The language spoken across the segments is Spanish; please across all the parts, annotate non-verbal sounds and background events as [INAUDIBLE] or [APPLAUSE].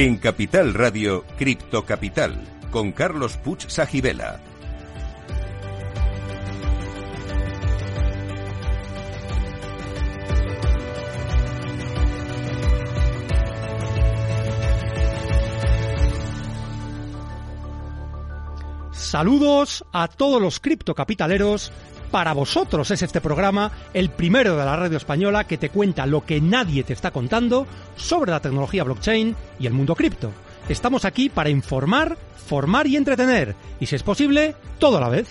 En Capital Radio, Cripto Capital, con Carlos Puch Sajibela. Saludos a todos los criptocapitaleros. Para vosotros es este programa el primero de la radio española que te cuenta lo que nadie te está contando sobre la tecnología blockchain y el mundo cripto. Estamos aquí para informar, formar y entretener, y si es posible, todo a la vez.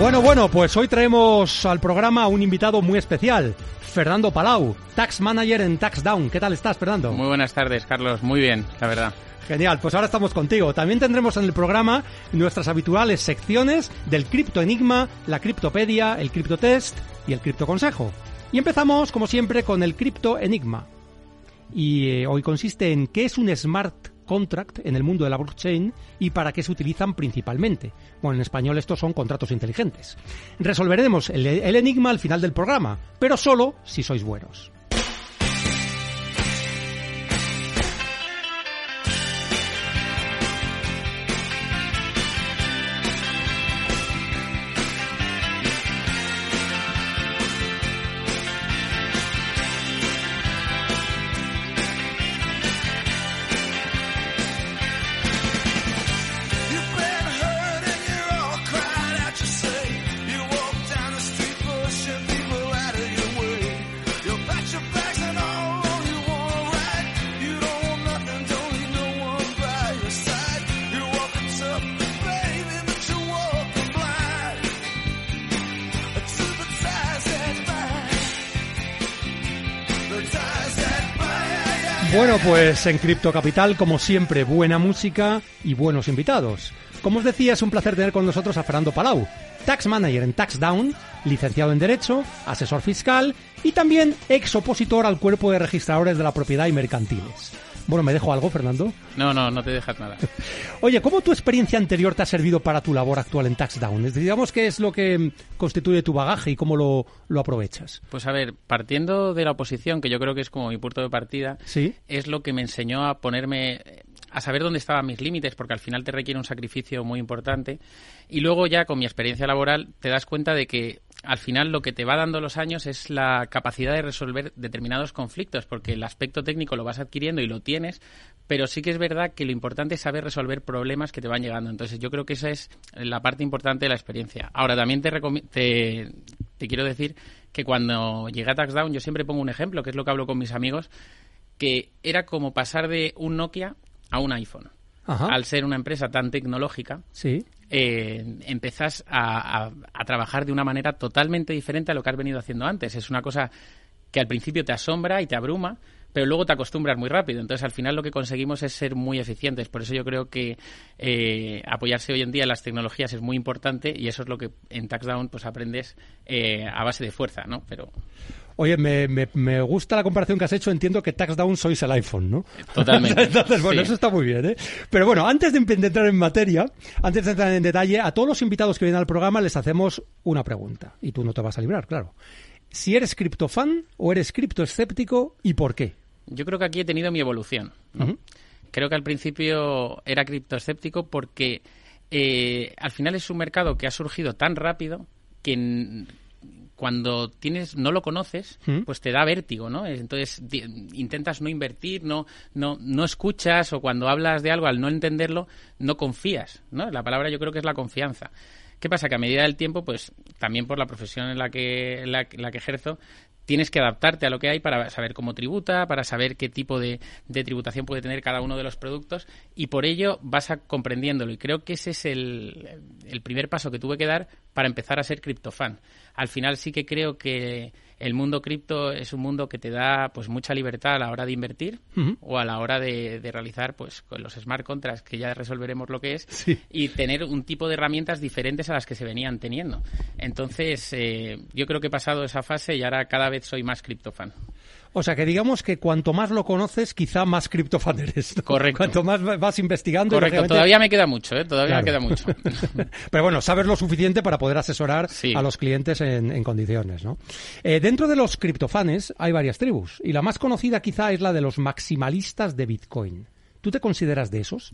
Bueno, bueno, pues hoy traemos al programa a un invitado muy especial, Fernando Palau, Tax Manager en TaxDown. ¿Qué tal estás, Fernando? Muy buenas tardes, Carlos. Muy bien, la verdad. Genial, pues ahora estamos contigo. También tendremos en el programa nuestras habituales secciones del Cripto Enigma, la Criptopedia, el Criptotest y el Cripto Consejo. Y empezamos, como siempre, con el Cripto Enigma. Y eh, hoy consiste en qué es un smart contract en el mundo de la blockchain y para qué se utilizan principalmente. Bueno, en español estos son contratos inteligentes. Resolveremos el, enigma al final del programa, pero solo si sois buenos. Bueno, pues en Cripto Capital, como siempre, buena música y buenos invitados. Como os decía, es un placer tener con nosotros a Fernando Palau, Tax Manager en TaxDown, licenciado en Derecho, asesor fiscal y también ex opositor al cuerpo de registradores de la propiedad y mercantiles. Bueno, ¿me dejo algo, Fernando? No, no, no te dejas nada. [LAUGHS] Oye, ¿cómo tu experiencia anterior te ha servido para tu labor actual en TaxDown? Digamos, ¿qué es lo que constituye tu bagaje y cómo lo, lo aprovechas? Pues a ver, partiendo de la oposición, que yo creo que es como mi punto de partida, ¿Sí? es lo que me enseñó a ponerme a saber dónde estaban mis límites, porque al final te requiere un sacrificio muy importante. Y luego ya con mi experiencia laboral te das cuenta de que al final lo que te va dando los años es la capacidad de resolver determinados conflictos, porque el aspecto técnico lo vas adquiriendo y lo tienes, pero sí que es verdad que lo importante es saber resolver problemas que te van llegando. Entonces yo creo que esa es la parte importante de la experiencia. Ahora también te, te, te quiero decir que cuando llegué a TaxDown yo siempre pongo un ejemplo, que es lo que hablo con mis amigos, que era como pasar de un Nokia a un iPhone. Ajá. Al ser una empresa tan tecnológica, Sí. Eh, empezás a, a- a trabajar de una manera totalmente diferente a lo que has venido haciendo antes. Es una cosa que al principio te asombra y te abruma, pero luego te acostumbras muy rápido. Entonces, al final lo que conseguimos es ser muy eficientes. Por eso yo creo que eh, apoyarse hoy en día en las tecnologías es muy importante y eso es lo que en TaxDown pues aprendes eh, a base de fuerza, ¿no? Pero Oye, me, me, me gusta la comparación que has hecho. Entiendo que TaxDown sois el iPhone, ¿no? Totalmente. [LAUGHS] Entonces, bueno, Sí. eso está muy bien, ¿eh? Pero bueno, antes de, empe- de entrar en materia, antes de entrar en detalle, a todos los invitados que vienen al programa les hacemos una pregunta. Y tú no te vas a librar, claro. Si eres criptofan o eres criptoescéptico y por qué. Yo creo que aquí he tenido mi evolución. Creo que al principio era criptoescéptico porque eh, al final es un mercado que ha surgido tan rápido que cuando tienes no lo conoces, ¿Mm? pues te da vértigo, ¿no? Entonces intentas no invertir, no, no, no escuchas o cuando hablas de algo al no entenderlo no confías, ¿no? La palabra yo creo que es la confianza. ¿Qué pasa? Que a medida del tiempo, pues también por la profesión en la que, en la, la que ejerzo, tienes que adaptarte a lo que hay para saber cómo tributa, para saber qué tipo de, de tributación puede tener cada uno de los productos y por ello vas a comprendiéndolo. Y creo que ese es el, el primer paso que tuve que dar para empezar a ser criptofan. Al final sí que creo que el mundo cripto es un mundo que te da pues mucha libertad a la hora de invertir o a la hora de, de realizar pues con los smart contracts que ya resolveremos lo que es Sí. y tener un tipo de herramientas diferentes a las que se venían teniendo. Entonces, eh, yo creo que he pasado esa fase y ahora cada vez soy más criptofan. O sea que digamos que cuanto más lo conoces, quizá más criptofan eres. ¿no? Correcto. Cuanto más vas investigando. Correcto, lógicamente- todavía me queda mucho, ¿eh? Todavía Claro. me queda mucho. [LAUGHS] Pero bueno, sabes lo suficiente para poder asesorar Sí. a los clientes en, en condiciones, ¿no? Eh, dentro de los criptofanes hay varias tribus y la más conocida quizá es la de los maximalistas de Bitcoin. ¿Tú te consideras de esos?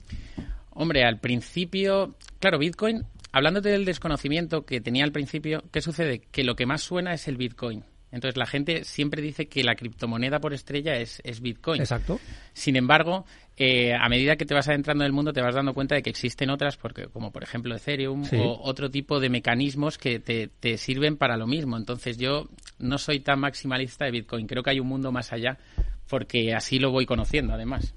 Hombre, al principio, claro, Bitcoin, hablándote del desconocimiento que tenía al principio, ¿qué sucede? Que lo que más suena es el Bitcoin. Entonces la gente siempre dice que la criptomoneda por estrella es, es Bitcoin. Exacto. Sin embargo, eh, a medida que te vas adentrando en el mundo, te vas dando cuenta de que existen otras, porque como por ejemplo Ethereum Sí. o otro tipo de mecanismos que te, te sirven para lo mismo. Entonces yo no soy tan maximalista de Bitcoin. Creo que hay un mundo más allá, porque así lo voy conociendo, además.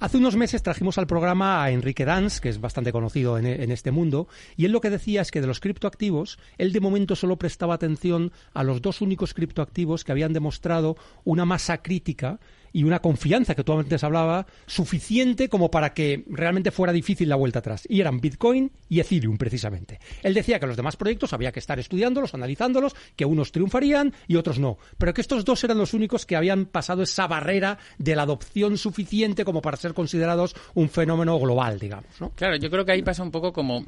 Hace unos meses trajimos al programa a Enrique Dans, que es bastante conocido en, en este mundo, y él lo que decía es que de los criptoactivos, él de momento solo prestaba atención a los dos únicos criptoactivos que habían demostrado una masa crítica y una confianza que tú antes hablaba suficiente como para que realmente fuera difícil la vuelta atrás. Y eran Bitcoin y Ethereum, precisamente. Él decía que los demás proyectos había que estar estudiándolos, analizándolos, que unos triunfarían y otros no. Pero que estos dos eran los únicos que habían pasado esa barrera de la adopción suficiente como para ser considerados un fenómeno global, digamos. ¿no? Claro, yo creo que ahí pasa un poco como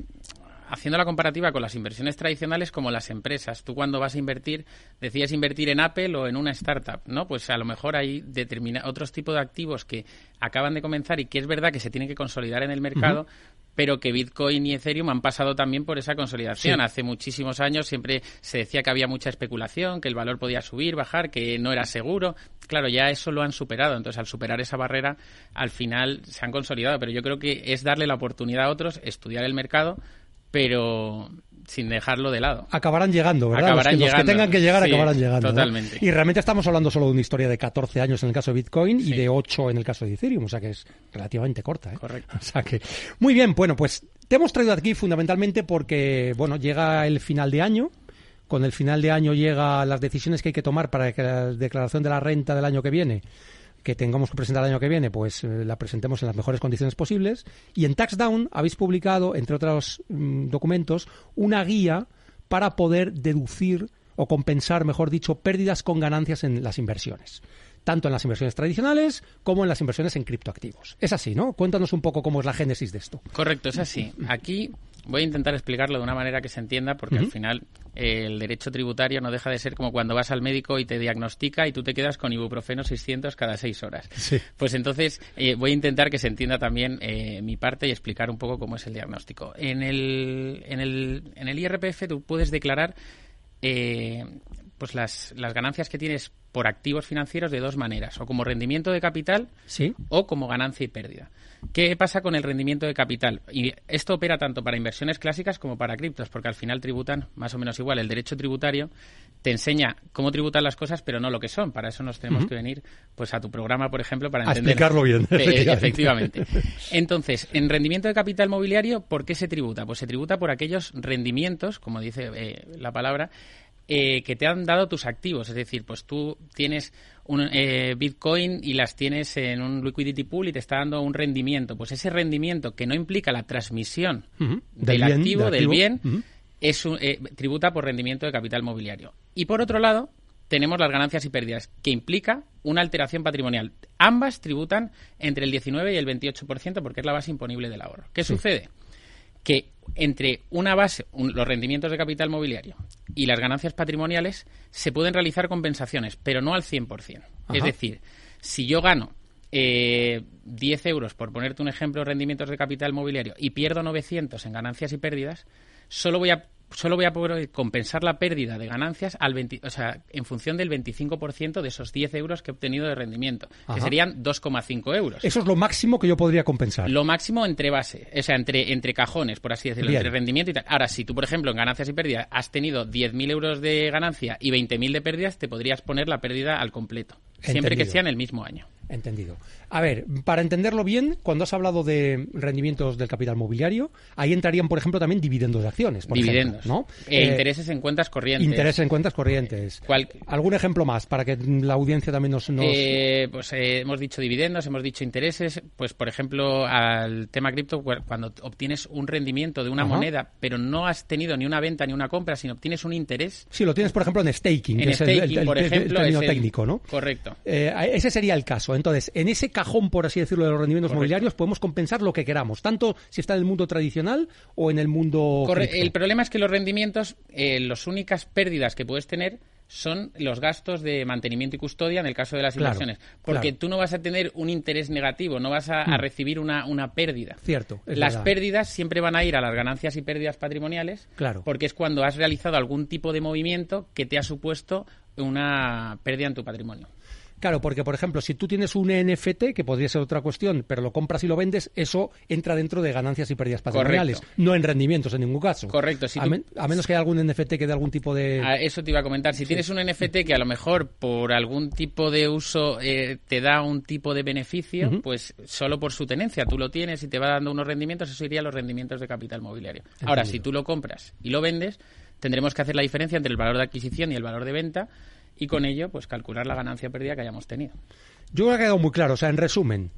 haciendo la comparativa con las inversiones tradicionales como las empresas. Tú cuando vas a invertir, decías invertir en Apple o en una startup, ¿no? Pues a lo mejor hay determina otros tipos de activos que acaban de comenzar y que es verdad que se tienen que consolidar en el mercado, pero que Bitcoin y Ethereum han pasado también por esa consolidación. Sí. Hace muchísimos años siempre se decía que había mucha especulación, que el valor podía subir, bajar, que no era seguro. Claro, ya eso lo han superado. Entonces, al superar esa barrera, al final se han consolidado. Pero yo creo que es darle la oportunidad a otros, estudiar el mercado, pero sin dejarlo de lado. Acabarán llegando, ¿verdad? Acabarán los, que, los que llegando. tengan que llegar Sí, acabarán llegando. ¿no? totalmente. Y realmente estamos hablando solo de una historia de 14 años en el caso de Bitcoin y de 8 en el caso de Ethereum, o sea que es relativamente corta. ¿eh? Correcto. [LAUGHS] O sea que, muy bien, bueno, pues te hemos traído aquí fundamentalmente porque, bueno, llega el final de año. Con el final de año llega las decisiones que hay que tomar para que la declaración de la renta del año que viene que tengamos que presentar el año que viene, pues eh, la presentemos en las mejores condiciones posibles. Y en TaxDown habéis publicado, entre otros mm, documentos, una guía para poder deducir o compensar, mejor dicho, pérdidas con ganancias en las inversiones. Tanto en las inversiones tradicionales como en las inversiones en criptoactivos. Es así, ¿no? Cuéntanos un poco cómo es la génesis de esto. Correcto, es así. Aquí voy a intentar explicarlo de una manera que se entienda, porque al final eh, el derecho tributario no deja de ser como cuando vas al médico y te diagnostica y tú te quedas con ibuprofeno 600 cada seis horas. Sí. Pues entonces eh, voy a intentar que se entienda también eh, mi parte y explicar un poco cómo es el diagnóstico. En el, en el, en el IRPF tú puedes declarar pues las, las ganancias que tienes por activos financieros de dos maneras, o como rendimiento de capital Sí. o como ganancia y pérdida. ¿Qué pasa con el rendimiento de capital? Y esto opera tanto para inversiones clásicas como para criptos, porque al final tributan más o menos igual. El derecho tributario te enseña cómo tributar las cosas, pero no lo que son. Para eso nos tenemos que venir pues a tu programa, por ejemplo, para A entender. explicarlo bien, [LAUGHS] efectivamente. efectivamente. Entonces, en rendimiento de capital mobiliario, ¿por qué se tributa? Pues se tributa por aquellos rendimientos, como dice eh, la palabra, eh, que te han dado tus activos. Es decir, pues tú tienes un eh, Bitcoin y las tienes en un liquidity pool y te está dando un rendimiento. Pues ese rendimiento que no implica la transmisión del, Del bien, activo, del del activo. bien, es un- eh, tributa por rendimiento de capital mobiliario. Y por otro lado, tenemos las ganancias y pérdidas, que implica una alteración patrimonial. Ambas tributan entre el 19 y el 28% porque es la base imponible del ahorro. ¿Qué sucede? Que entre una base, un- los rendimientos de capital mobiliario y las ganancias patrimoniales se pueden realizar compensaciones, pero no al 100%. Es Ajá. decir, si yo gano eh, 10 euros, por ponerte un ejemplo, rendimientos de capital mobiliario, y pierdo 900 en ganancias y pérdidas, solo voy a solo voy a poder compensar la pérdida de ganancias al 20 o sea, en función del 25% de esos 10 euros que he obtenido de rendimiento, Ajá. que serían 2,5 euros. Eso es lo máximo que yo podría compensar. Lo máximo entre base, o sea, entre, entre cajones, por así decirlo, Bien. entre rendimiento y tal. Ahora, si tú, por ejemplo, en ganancias y pérdidas has tenido 10.000 euros de ganancia y 20.000 de pérdidas, te podrías poner la pérdida al completo. Siempre que sea en el mismo año. Entendido. A ver, para entenderlo bien, cuando has hablado de rendimientos del capital mobiliario, ahí entrarían, por ejemplo, también dividendos de acciones. Por dividendos. Ejemplo, ¿no? Eh, intereses en cuentas corrientes. Intereses en cuentas corrientes. ¿Cuál? ¿Algún ejemplo más para que la audiencia también nos... nos... Eh, pues eh, hemos dicho dividendos, hemos dicho intereses. Pues, por ejemplo, al tema cripto, cuando obtienes un rendimiento de una Ajá. moneda, pero no has tenido ni una venta ni una compra, sino obtienes un interés. Sí, lo tienes, por ejemplo, en staking, En que es el- staking, el, el- por el ejemplo, término es el- técnico, ¿no? Correcto. Eh, ese sería el caso. Entonces, en ese cajón, por así decirlo, de los rendimientos Correcto. mobiliarios, podemos compensar lo que queramos, tanto si está en el mundo tradicional o en el mundo. Corre- el problema es que los rendimientos, eh, las únicas pérdidas que puedes tener son los gastos de mantenimiento y custodia en el caso de las Claro, inversiones. Porque claro. tú no vas a tener un interés negativo, no vas a, a Mm. recibir una, una pérdida. Cierto. Las verdad. pérdidas siempre van a ir a las ganancias y pérdidas patrimoniales, Claro. porque es cuando has realizado algún tipo de movimiento que te ha supuesto una pérdida en tu patrimonio. Claro, porque por ejemplo, si tú tienes un NFT, que podría ser otra cuestión, pero lo compras y lo vendes, eso entra dentro de ganancias y pérdidas patrimoniales, Correcto. no en rendimientos en ningún caso. Correcto, si a, tú- men- a menos que haya algún NFT que dé algún tipo de. A eso te iba a comentar. Si tienes un NFT que a lo mejor por algún tipo de uso eh, te da un tipo de beneficio, pues solo por su tenencia tú lo tienes y te va dando unos rendimientos, eso iría a los rendimientos de capital mobiliario. Ahora, si tú lo compras y lo vendes, tendremos que hacer la diferencia entre el valor de adquisición y el valor de venta y con ello pues calcular la ganancia o pérdida que hayamos tenido. Yo creo que ha quedado muy claro. O sea, en resumen,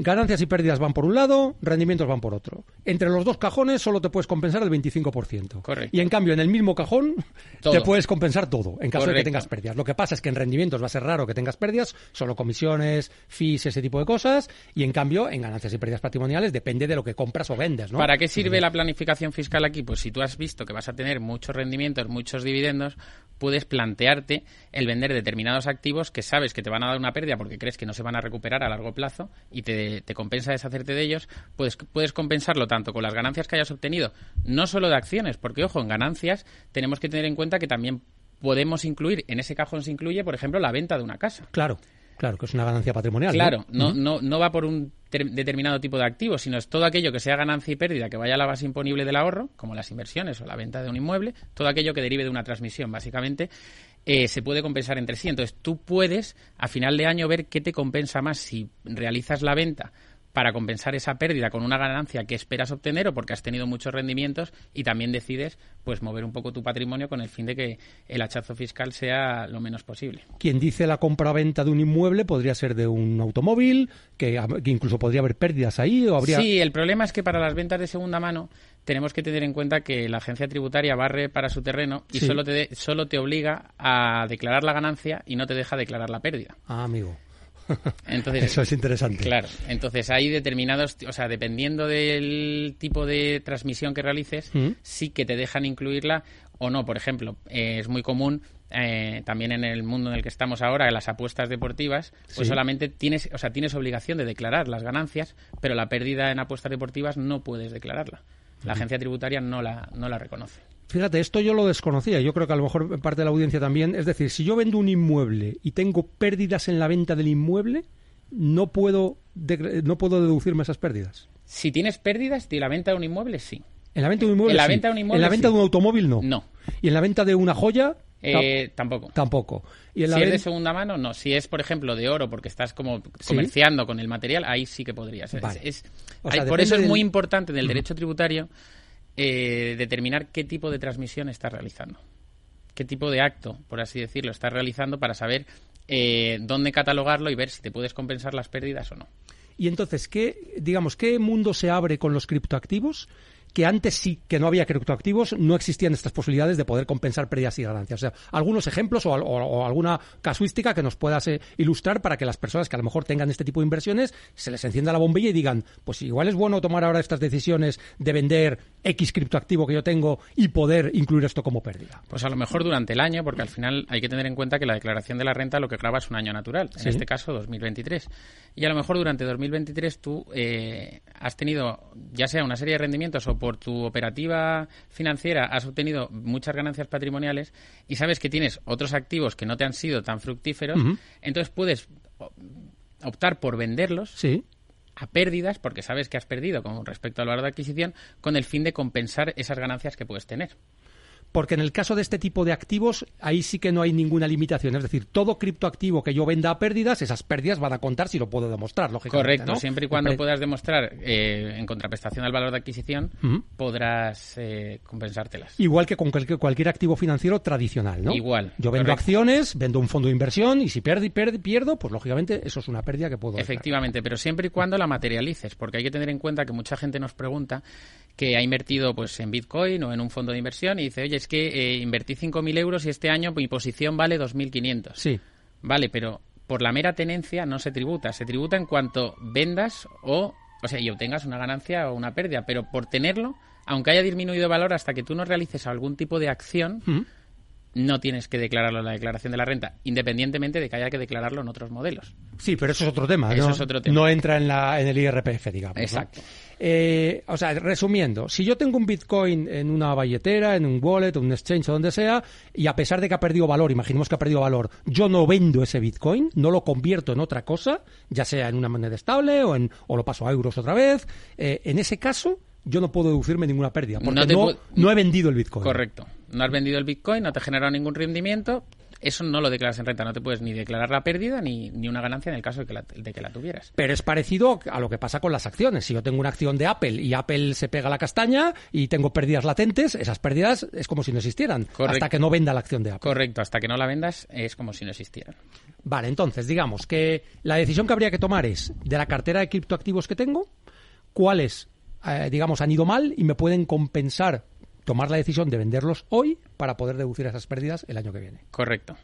ganancias y pérdidas van por un lado, rendimientos van por otro. Entre los dos cajones solo te puedes compensar el 25%. Correcto. Y en cambio, en el mismo cajón Todo. te puedes compensar todo, en caso de que tengas pérdidas. Lo que pasa es que en rendimientos va a ser raro que tengas pérdidas, solo comisiones, fees, ese tipo de cosas. Y en cambio, en ganancias y pérdidas patrimoniales depende de lo que compras o vendes, ¿no? ¿Para qué sirve la planificación fiscal aquí? Pues si tú has visto que vas a tener muchos rendimientos, muchos dividendos, puedes plantearte el vender determinados activos que sabes que te van a dar una pérdida porque crees que no se van a recuperar a largo plazo y te, te compensa deshacerte de ellos, pues puedes compensarlo tanto con las ganancias que hayas obtenido, no solo de acciones, porque ojo, en ganancias tenemos que tener en cuenta que también podemos incluir, en ese cajón se incluye, por ejemplo, la venta de una casa. Claro, claro, que es una ganancia patrimonial. Claro, no, Ujú. no, no va por un ter- determinado tipo de activo, sino es todo aquello que sea ganancia y pérdida que vaya a la base imponible del ahorro, como las inversiones o la venta de un inmueble, todo aquello que derive de una transmisión, básicamente, eh, se puede compensar entre sí. Entonces, tú puedes, a final de año, ver qué te compensa más si realizas la venta para compensar esa pérdida con una ganancia que esperas obtener o porque has tenido muchos rendimientos y también decides pues mover un poco tu patrimonio con el fin de que el hachazo fiscal sea lo menos posible. Quien dice la compra-venta de un inmueble podría ser de un automóvil, que, que incluso podría haber pérdidas ahí o habría... Sí, el problema es que para las ventas de segunda mano tenemos que tener en cuenta que la agencia tributaria barre para su terreno y Sí. solo, te, de- solo te obliga a declarar la ganancia y no te deja declarar la pérdida. Ah, amigo. [LAUGHS] Entonces, Eso es interesante. Claro, entonces hay determinados, o sea, dependiendo del tipo de transmisión que realices, Mm. sí que te dejan incluirla o no. Por ejemplo, eh, es muy común eh, también en el mundo en el que estamos ahora, en las apuestas deportivas, pues Sí. solamente tienes, o sea, tienes obligación de declarar las ganancias, pero la pérdida en apuestas deportivas no puedes declararla. La agencia tributaria no la, no la reconoce. Fíjate, esto yo lo desconocía. Yo creo que a lo mejor parte de la audiencia también. Es decir, si yo vendo un inmueble y tengo pérdidas en la venta del inmueble, no puedo, de- no puedo deducirme esas pérdidas. Si tienes pérdidas de la venta de un inmueble, sí. En la venta de un inmueble En la sí. venta de un inmueble, En la venta sí. de un automóvil no. No. Y en la venta de una joya Eh, tampoco. ta- tampoco. Y Si es de segunda mano, no. Si es, por ejemplo, de oro, porque estás como comerciando con el material, ahí sí que podría ser. Vale. Es- es- O sea, hay- por eso es del- muy importante en el derecho tributario eh, determinar qué tipo de transmisión estás realizando. Qué tipo de acto, por así decirlo, estás realizando para saber eh, dónde catalogarlo y ver si te puedes compensar las pérdidas o no. Y entonces, ¿qué, digamos, ¿qué mundo se abre con los criptoactivos? Que antes sí que no había criptoactivos, no existían estas posibilidades de poder compensar pérdidas y ganancias. O sea, algunos ejemplos o, al- o- o alguna casuística que nos puedas eh, ilustrar para que las personas que a lo mejor tengan este tipo de inversiones se les encienda la bombilla y digan, pues igual es bueno tomar ahora estas decisiones de vender X criptoactivo que yo tengo y poder incluir esto como pérdida. Pues a lo mejor durante el año, porque al final hay que tener en cuenta que la declaración de la renta lo que graba es un año natural, en Sí. este caso 2023. Y a lo mejor durante 2023 tú eh, has tenido, ya sea una serie de rendimientos o por tu operativa financiera, has obtenido muchas ganancias patrimoniales y sabes que tienes otros activos que no te han sido tan fructíferos, entonces puedes optar por venderlos Sí. a pérdidas, porque sabes que has perdido con respecto al valor de adquisición, con el fin de compensar esas ganancias que puedes tener. Porque en el caso de este tipo de activos, ahí sí que no hay ninguna limitación. Es decir, todo criptoactivo que yo venda a pérdidas, esas pérdidas van a contar si lo puedo demostrar, lógicamente. Correcto, siempre y cuando puedas demostrar eh, en contraprestación al valor de adquisición, podrás eh, compensártelas. Igual que con cualquier, activo financiero tradicional, ¿no? Igual. Yo vendo acciones, vendo un fondo de inversión y si pierdo, pues lógicamente eso es una pérdida que puedo. Efectivamente, pero siempre y cuando la materialices, porque hay que tener en cuenta que mucha gente nos pregunta que ha invertido pues en Bitcoin o en un fondo de inversión y dice, oye, es que eh, invertí 5.000 euros y este año mi posición vale 2.500. Sí. Vale, pero por la mera tenencia no se tributa. Se tributa en cuanto vendas o, o sea, y obtengas una ganancia o una pérdida. Pero por tenerlo, aunque haya disminuido el valor, hasta que tú no realices algún tipo de acción, no tienes que declararlo en la declaración de la renta, independientemente de que haya que declararlo en otros modelos. Sí, pero eso es otro tema. Eso ¿no? es otro tema. No entra en, la, en el IRPF, digamos. Exacto. Eh, o sea, resumiendo, si yo tengo un Bitcoin en una billetera, en un wallet, un exchange o donde sea, y a pesar de que ha perdido valor, imaginemos que ha perdido valor, yo no vendo ese Bitcoin, no lo convierto en otra cosa, ya sea en una moneda estable o, en, o lo paso a euros otra vez, eh, en ese caso yo no puedo deducirme ninguna pérdida, porque no, no, he vendido el Bitcoin. Correcto. No has vendido el Bitcoin, no te ha generado ningún rendimiento, eso no lo declaras en renta, no te puedes ni declarar la pérdida ni, ni una ganancia en el caso de que, la, de que la tuvieras. Pero es parecido a lo que pasa con las acciones. Si yo tengo una acción de Apple y Apple se pega la castaña y tengo pérdidas latentes, esas pérdidas es como si no existieran. Hasta que no venda la acción de Apple. Correcto, hasta que no la vendas es como si no existieran. Vale, entonces digamos que la decisión que habría que tomar es de la cartera de criptoactivos que tengo, cuáles, eh, digamos, han ido mal y me pueden compensar tomar la decisión de venderlos hoy para poder deducir esas pérdidas el año que viene. Correcto.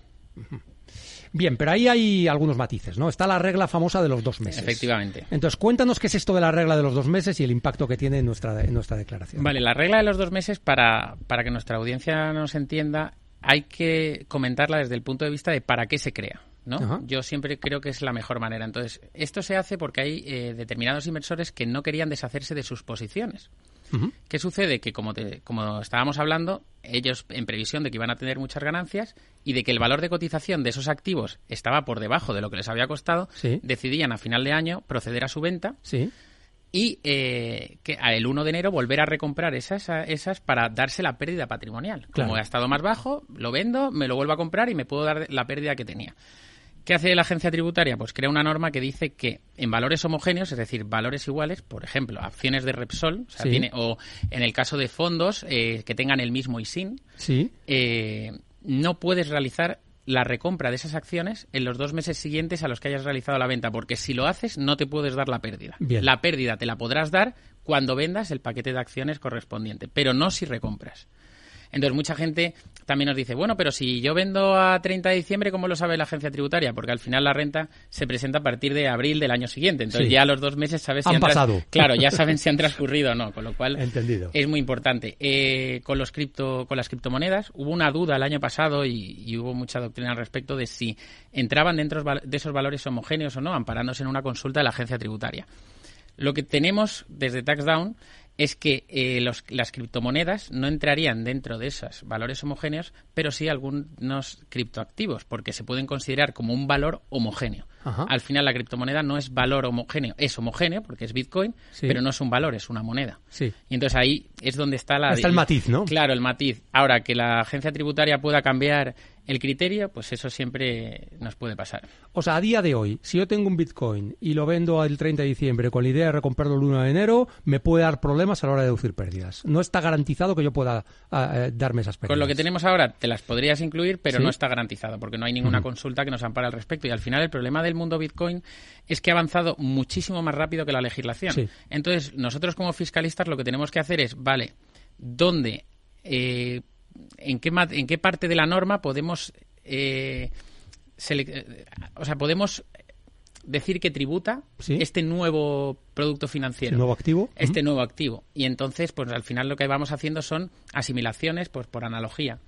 Bien, pero ahí hay algunos matices, ¿no? Está la regla famosa de los dos meses. Efectivamente. Entonces, cuéntanos qué es esto de la regla de los dos meses y el impacto que tiene en nuestra, en nuestra declaración. Vale, la regla de los dos meses, para, para que nuestra audiencia nos entienda, hay que comentarla desde el punto de vista de para qué se crea. ¿no? Yo siempre creo que es la mejor manera. Entonces, esto se hace porque hay eh, determinados inversores que no querían deshacerse de sus posiciones. ¿Qué sucede? Que como, como estábamos hablando, ellos en previsión de que iban a tener muchas ganancias y de que el valor de cotización de esos activos estaba por debajo de lo que les había costado, decidían a final de año proceder a su venta y eh, que el 1 de enero volver a recomprar esas, esas para darse la pérdida patrimonial. Como ha estado más bajo, lo vendo, me lo vuelvo a comprar y me puedo dar la pérdida que tenía. ¿Qué hace la agencia tributaria? Pues crea una norma que dice que en valores homogéneos, es decir, valores iguales, por ejemplo, acciones de Repsol, o, en el caso de fondos eh, que tengan el mismo ISIN, sí. Eh, no puedes realizar la recompra de esas acciones en los dos meses siguientes a los que hayas realizado la venta, porque si lo haces no te puedes dar la pérdida. La pérdida te la podrás dar cuando vendas el paquete de acciones correspondiente, pero no si recompras. Entonces, mucha gente también nos dice, bueno, pero si yo vendo a 30 de diciembre, ¿cómo lo sabe la agencia tributaria? Porque al final la renta se presenta a partir de abril del año siguiente. Entonces, ya a los dos meses sabes si han, pasado. Claro, ya [LAUGHS] saben si han transcurrido o no, con lo cual Entendido. es muy importante. Eh, con los cripto, con las criptomonedas hubo una duda el año pasado y, y hubo mucha doctrina al respecto de si entraban dentro de esos valores homogéneos o no, amparándose en una consulta de la agencia tributaria. Lo que tenemos desde TaxDown es que eh, las criptomonedas no entrarían dentro de esos valores homogéneos, pero sí algunos criptoactivos, porque se pueden considerar como un valor homogéneo. Al final la criptomoneda no es valor homogéneo, es homogéneo porque es Bitcoin, pero no es un valor, es una moneda. Sí. Y entonces ahí es donde está la... Está el matiz, ¿no? Claro, el matiz. Ahora, que la agencia tributaria pueda cambiar el criterio, pues eso siempre nos puede pasar. O sea, a día de hoy, si yo tengo un Bitcoin y lo vendo el 30 de diciembre con la idea de recomprarlo el 1 de enero, me puede dar problemas a la hora de deducir pérdidas. No está garantizado que yo pueda eh, darme esas pérdidas. Con lo que tenemos ahora, te las podrías incluir, pero no está garantizado, porque no hay ninguna consulta que nos ampare al respecto. Y al final el problema del mundo Bitcoin es que ha avanzado muchísimo más rápido que la legislación. Entonces, nosotros como fiscalistas lo que tenemos que hacer es, vale, ¿dónde... Eh, en qué, en qué parte de la norma podemos eh, o sea, podemos decir que tributa este nuevo producto financiero. ¿Nuevo activo? Este nuevo activo. Y entonces, pues al final lo que vamos haciendo son asimilaciones, pues por analogía.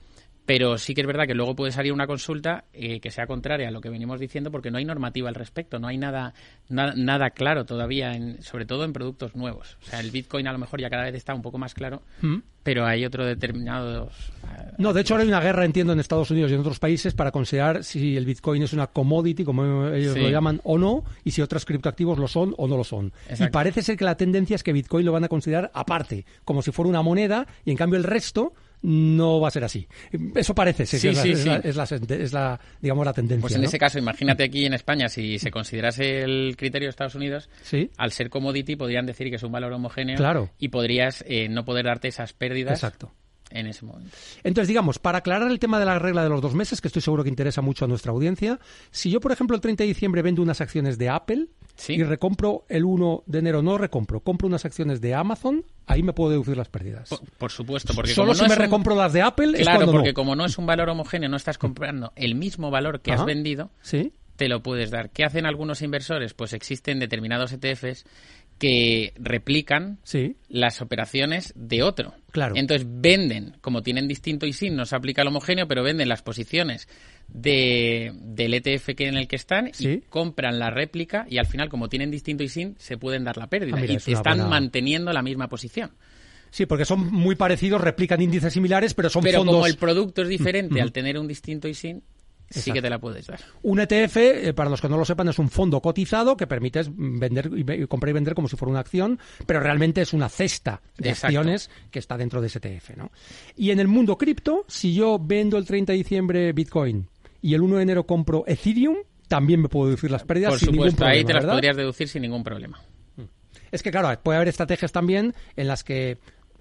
Pero sí que es verdad que luego puede salir una consulta eh, que sea contraria a lo que venimos diciendo porque no hay normativa al respecto, no hay nada, nada claro todavía, en, sobre todo en productos nuevos. O sea, el Bitcoin a lo mejor ya cada vez está un poco más claro, mm. pero hay otro determinados... Eh, no, de hecho ahora hay una guerra, entiendo, en Estados Unidos y en otros países para considerar si el Bitcoin es una commodity, como ellos lo llaman, o no, y si otros criptoactivos lo son o no lo son. Y parece ser que la tendencia es que Bitcoin lo van a considerar aparte, como si fuera una moneda, y en cambio el resto no va a ser así. Eso parece, sí, Sí, es, la, sí, es la- es la sente- es la, digamos, la tendencia. Pues en ¿no? ese caso, imagínate aquí en España, si se considerase el criterio de Estados Unidos, Sí, al ser commodity podrían decir que es un valor homogéneo Claro. y podrías eh, no poder darte esas pérdidas exacto. En ese momento. Entonces, digamos, para aclarar el tema de la regla de los dos meses, que estoy seguro que interesa mucho a nuestra audiencia, si yo, por ejemplo, el 30 de diciembre vendo unas acciones de Apple Sí. y recompro el 1 de enero, no recompro, compro unas acciones de Amazon, ahí me puedo deducir las pérdidas. Por, por supuesto, porque Solo como si no me es un- recompro las de Apple es Claro, cuando porque no. como no es un valor homogéneo, no estás comprando el mismo valor que Ajá. has vendido, Sí, te lo puedes dar. ¿Qué hacen algunos inversores? Pues existen determinados ETFs que replican sí, las operaciones de otro. Claro. Entonces venden, como tienen distinto ISIN, no se aplica el homogéneo, pero venden las posiciones de, del ETF que en el que están Sí. y compran la réplica y al final, como tienen distinto ISIN, se pueden dar la pérdida Ah, mira, y es están buena- manteniendo la misma posición. sí, porque son muy parecidos, replican índices similares, pero son Pero fondos... como el producto es diferente al tener un distinto ISIN, sí Exacto. que te la puedes dar. Un ETF, eh, para los que no lo sepan, es un fondo cotizado que permite vender y comprar y vender como si fuera una acción, pero realmente es una cesta de Exacto. acciones que está dentro de ese ETF. ¿no? Y en el mundo cripto, si yo vendo el 30 de diciembre Bitcoin y el 1 de enero compro Ethereum, también me puedo deducir las pérdidas Por sin ningún supuesto, problema, ahí te las ¿verdad? podrías deducir sin ningún problema. Es que, claro, puede haber estrategias también en las que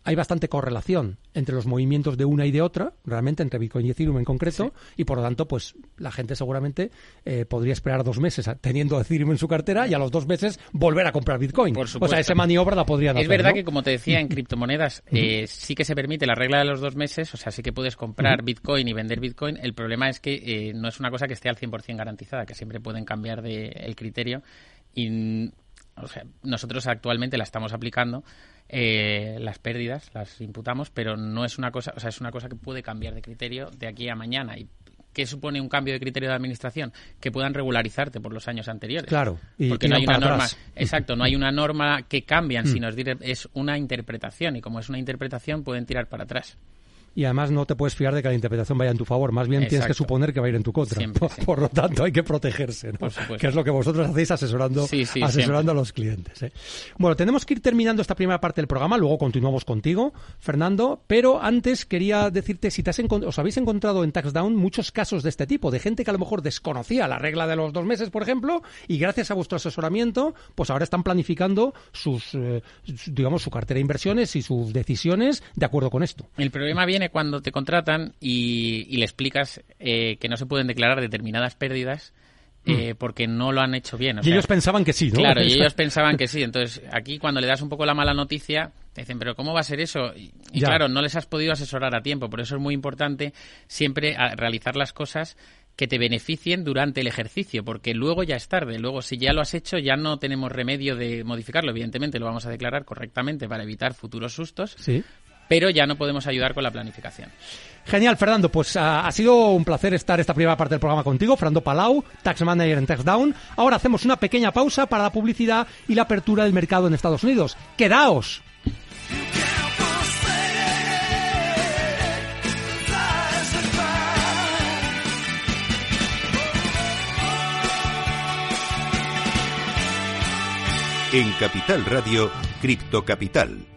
hay bastante correlación entre los movimientos de una y de otra, realmente entre Bitcoin y Ethereum en concreto, y por lo tanto, pues la gente seguramente eh, podría esperar dos meses a- teniendo [LAUGHS] Ethereum en su cartera y a los dos meses volver a comprar Bitcoin. Por o sea, supuesto. esa maniobra la podrían Es hacer. verdad ¿no? que, como te decía, en [LAUGHS] criptomonedas eh, sí que se permite la regla de los dos meses, o sea, sí que puedes comprar Bitcoin y vender Bitcoin. El problema es que eh, no es una cosa que esté al 100% garantizada, que siempre pueden cambiar de, el criterio. Y o sea, nosotros actualmente la estamos aplicando, eh, las pérdidas las imputamos, pero no es una cosa, o sea, es una cosa que puede cambiar de criterio de aquí a mañana. ¿Y qué supone un cambio de criterio de administración? Que puedan regularizarte por los años anteriores. Claro, y porque no hay una norma, atrás. [LAUGHS] exacto, no hay una norma que cambian, sino es, dire- es una interpretación y como es una interpretación pueden tirar para atrás. Y además no te puedes fiar de que la interpretación vaya en tu favor, más bien tienes que suponer que va a ir en tu contra. Siempre, [LAUGHS] por, lo tanto, hay que protegerse, ¿no? Que es lo que vosotros hacéis asesorando, Sí, sí, asesorando a los clientes. ¿eh? Bueno, tenemos que ir terminando esta primera parte del programa, luego continuamos contigo, Fernando, pero antes quería decirte si te has os habéis encontrado en TaxDown muchos casos de este tipo, de gente que a lo mejor desconocía la regla de los dos meses, por ejemplo, y gracias a vuestro asesoramiento, pues ahora están planificando sus, eh, digamos, su cartera de inversiones y sus decisiones de acuerdo con esto. El problema viene cuando te contratan y, y le explicas eh, que no se pueden declarar determinadas pérdidas eh, porque no lo han hecho bien. o Mm. y sea, ellos pensaban que sí, ¿no? Claro, y [LAUGHS] ellos pensaban que sí. Entonces, aquí cuando le das un poco la mala noticia, te dicen, pero ¿cómo va a ser eso? Y, y claro, no les has podido asesorar a tiempo. Por eso es muy importante siempre a- realizar las cosas que te beneficien durante el ejercicio, porque luego ya es tarde. Luego, si ya lo has hecho, ya no tenemos remedio de modificarlo. Evidentemente, lo vamos a declarar correctamente para evitar futuros sustos, Sí. Pero ya no podemos ayudar con la planificación. Genial, Fernando. Pues ah, ha sido un placer estar esta primera parte del programa contigo, Fernando Palau, Tax Manager en TaxDown. Ahora hacemos una pequeña pausa para la publicidad y la apertura del mercado en Estados Unidos. ¡Quedaos! En Capital Radio, Cripto Capital.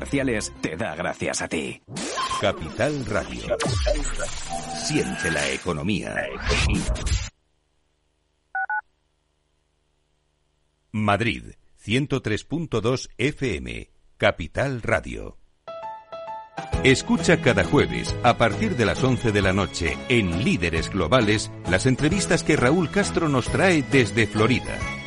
Te da gracias a ti. Capital Radio. Siente la economía. Madrid, 103.2 FM. Capital Radio. Escucha cada jueves, a partir de las 11 de la noche, en Líderes Globales, las entrevistas que Raúl Castro nos trae desde Florida.